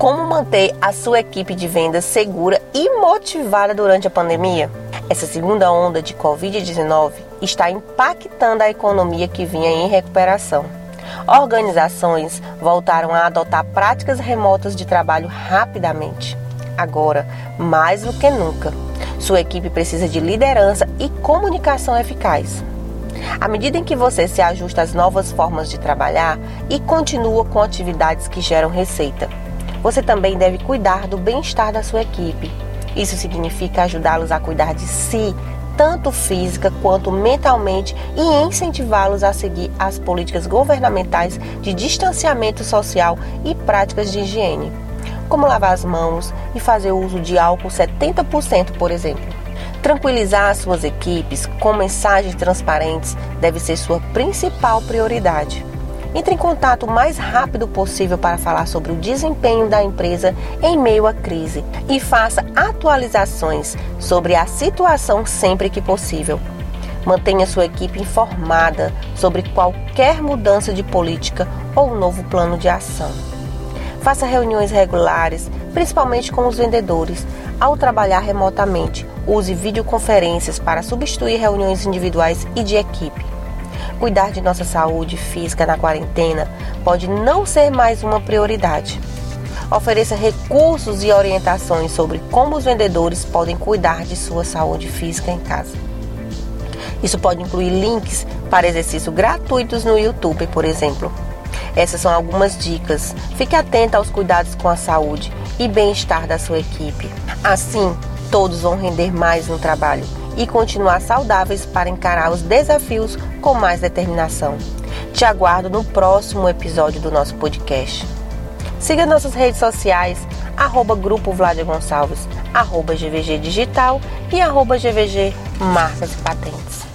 Como manter a sua equipe de vendas segura e motivada durante a pandemia? Essa segunda onda de Covid-19 está impactando a economia que vinha em recuperação. Organizações voltaram a adotar práticas remotas de trabalho rapidamente. Agora, mais do que nunca, sua equipe precisa de liderança e comunicação eficaz. À medida em que você se ajusta às novas formas de trabalhar e continua com atividades que geram receita, você também deve cuidar do bem-estar da sua equipe. Isso significa ajudá-los a cuidar de si, tanto física quanto mentalmente, e incentivá-los a seguir as políticas governamentais de distanciamento social e práticas de higiene, como lavar as mãos e fazer uso de álcool 70%, por exemplo. Tranquilizar as suas equipes com mensagens transparentes deve ser sua principal prioridade. Entre em contato o mais rápido possível para falar sobre o desempenho da empresa em meio à crise e faça atualizações sobre a situação sempre que possível. Mantenha sua equipe informada sobre qualquer mudança de política ou novo plano de ação. Faça reuniões regulares, principalmente com os vendedores. Ao trabalhar remotamente, use videoconferências para substituir reuniões individuais e de equipe. Cuidar de nossa saúde física na quarentena pode não ser mais uma prioridade. Ofereça recursos e orientações sobre como os vendedores podem cuidar de sua saúde física em casa. Isso pode incluir links para exercícios gratuitos no YouTube, por exemplo. Essas são algumas dicas. Fique atenta aos cuidados com a saúde e bem-estar da sua equipe. Assim, todos vão render mais no trabalho e continuar saudáveis para encarar os desafios com mais determinação. Te aguardo no próximo episódio do nosso podcast. Siga nossas redes sociais, arroba Grupo Vladia Gonçalves, arroba GVG Digital e arroba GVG Marcas e Patentes.